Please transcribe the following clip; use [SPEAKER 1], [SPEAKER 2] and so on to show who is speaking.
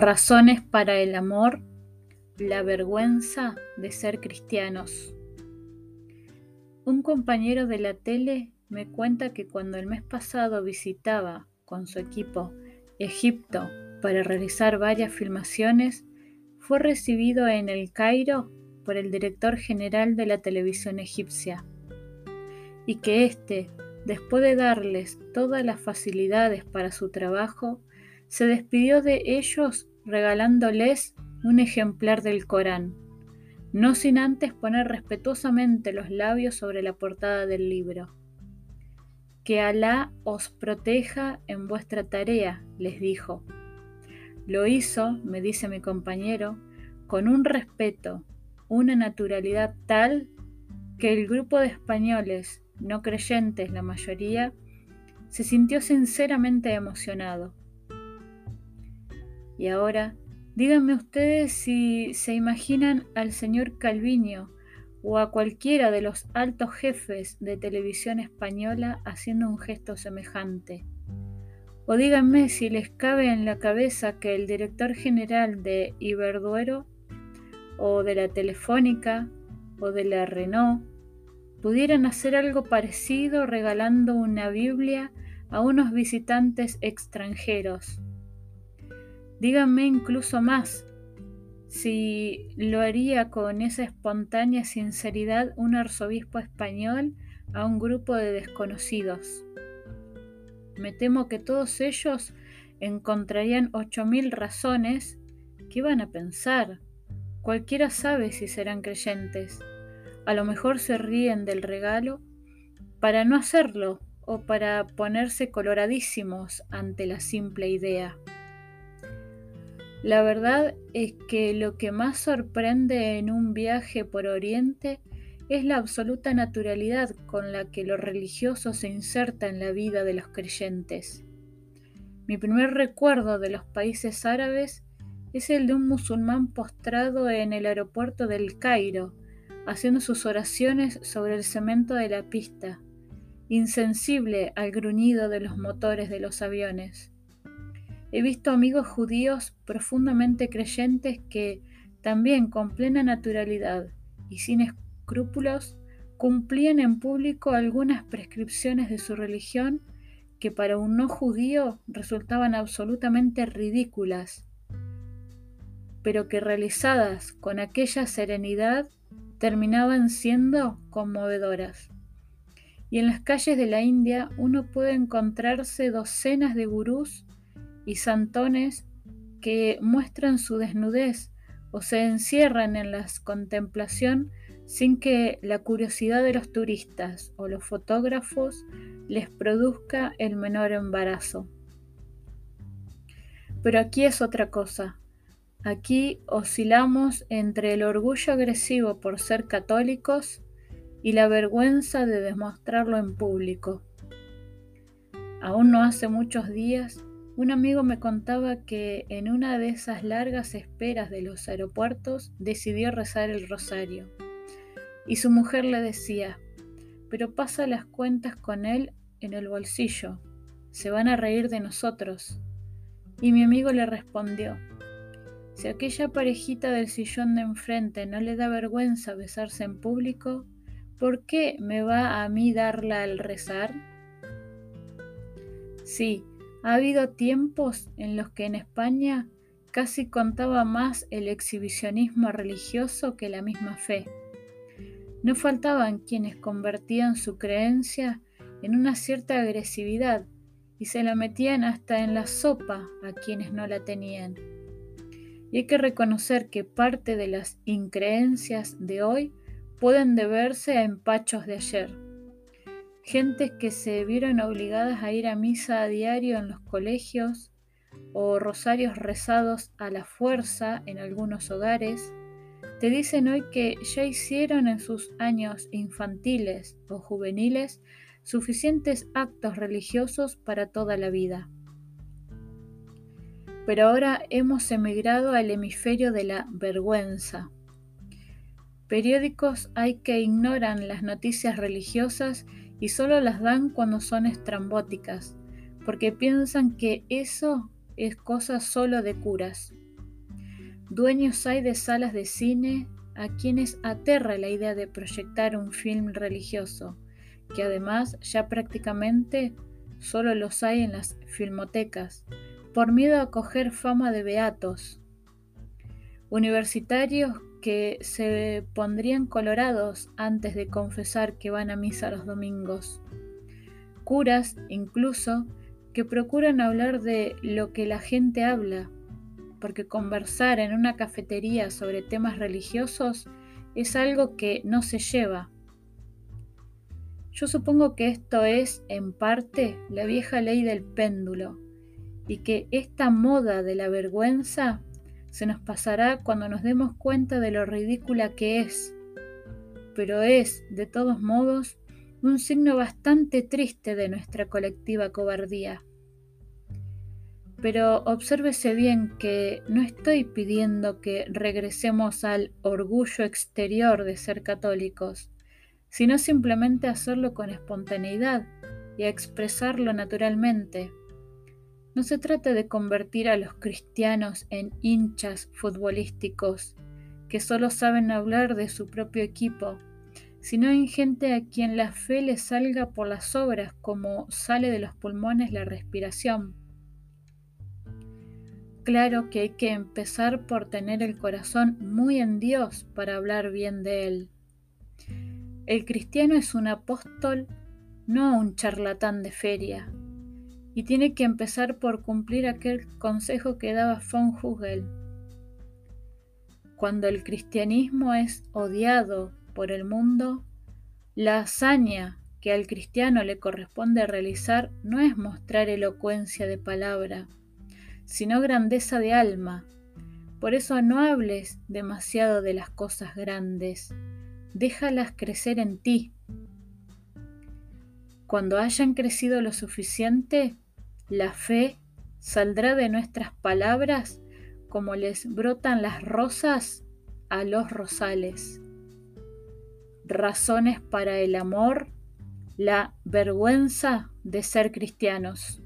[SPEAKER 1] Razones para el amor, la vergüenza de ser cristianos. Un compañero de la tele me cuenta que cuando el mes pasado visitaba con su equipo Egipto para realizar varias filmaciones, fue recibido en el Cairo por el director general de la televisión egipcia y que éste, después de darles todas las facilidades para su trabajo, se despidió de ellos regalándoles un ejemplar del Corán, no sin antes poner respetuosamente los labios sobre la portada del libro. Que Alá os proteja en vuestra tarea, les dijo. Lo hizo, me dice mi compañero, con un respeto, una naturalidad tal que el grupo de españoles, no creyentes la mayoría, se sintió sinceramente emocionado. Y ahora, díganme ustedes si se imaginan al señor Calviño o a cualquiera de los altos jefes de televisión española haciendo un gesto semejante. O díganme si les cabe en la cabeza que el director general de Iberduero o de la Telefónica o de la Renault pudieran hacer algo parecido regalando una Biblia a unos visitantes extranjeros Díganme incluso más, si lo haría con esa espontánea sinceridad un arzobispo español a un grupo de desconocidos. Me temo que todos ellos encontrarían ocho mil razones que van a pensar. Cualquiera sabe si serán creyentes. A lo mejor se ríen del regalo para no hacerlo o para ponerse coloradísimos ante la simple idea. La verdad es que lo que más sorprende en un viaje por Oriente es la absoluta naturalidad con la que lo religioso se inserta en la vida de los creyentes. Mi primer recuerdo de los países árabes es el de un musulmán postrado en el aeropuerto del Cairo, haciendo sus oraciones sobre el cemento de la pista, insensible al gruñido de los motores de los aviones. He visto amigos judíos profundamente creyentes que también con plena naturalidad y sin escrúpulos cumplían en público algunas prescripciones de su religión que para un no judío resultaban absolutamente ridículas, pero que realizadas con aquella serenidad terminaban siendo conmovedoras. Y en las calles de la India uno puede encontrarse docenas de gurús y santones que muestran su desnudez o se encierran en la contemplación sin que la curiosidad de los turistas o los fotógrafos les produzca el menor embarazo. Pero aquí es otra cosa. Aquí oscilamos entre el orgullo agresivo por ser católicos y la vergüenza de demostrarlo en público. Aún no hace muchos días un amigo me contaba que en una de esas largas esperas de los aeropuertos decidió rezar el rosario. Y su mujer le decía, pero pasa las cuentas con él en el bolsillo, se van a reír de nosotros. Y mi amigo le respondió, si aquella parejita del sillón de enfrente no le da vergüenza besarse en público, ¿por qué me va a mí darla al rezar? Sí, ha habido tiempos en los que en España casi contaba más el exhibicionismo religioso que la misma fe. No faltaban quienes convertían su creencia en una cierta agresividad y se la metían hasta en la sopa a quienes no la tenían. Y hay que reconocer que parte de las increencias de hoy pueden deberse a empachos de ayer gentes que se vieron obligadas a ir a misa a diario en los colegios o rosarios rezados a la fuerza en algunos hogares, te dicen hoy que ya hicieron en sus años infantiles o juveniles suficientes actos religiosos para toda la vida. Pero ahora hemos emigrado al hemisferio de la vergüenza. Periódicos hay que ignoran las noticias religiosas y solo las dan cuando son estrambóticas, porque piensan que eso es cosa solo de curas. Dueños hay de salas de cine a quienes aterra la idea de proyectar un film religioso, que además ya prácticamente solo los hay en las filmotecas, por miedo a coger fama de beatos. Universitarios que se pondrían colorados antes de confesar que van a misa los domingos. Curas, incluso, que procuran hablar de lo que la gente habla, porque conversar en una cafetería sobre temas religiosos es algo que no se lleva. Yo supongo que esto es, en parte, la vieja ley del péndulo, y que esta moda de la vergüenza se nos pasará cuando nos demos cuenta de lo ridícula que es, pero es, de todos modos, un signo bastante triste de nuestra colectiva cobardía. Pero obsérvese bien que no estoy pidiendo que regresemos al orgullo exterior de ser católicos, sino simplemente hacerlo con espontaneidad y expresarlo naturalmente. No se trata de convertir a los cristianos en hinchas futbolísticos que solo saben hablar de su propio equipo, sino en gente a quien la fe le salga por las obras como sale de los pulmones la respiración claro que hay que empezar por tener el corazón muy en Dios para hablar bien de Él. El cristiano es un apóstol, no un charlatán de feria, y tiene que empezar por cumplir aquel consejo que daba von Hugel. Cuando el cristianismo es odiado por el mundo, la hazaña que al cristiano le corresponde realizar no es mostrar elocuencia de palabra, sino grandeza de alma. Por eso no hables demasiado de las cosas grandes, déjalas crecer en ti. Cuando hayan crecido lo suficiente, la fe saldrá de nuestras palabras como les brotan las rosas a los rosales. Razones para el amor, la vergüenza de ser cristianos.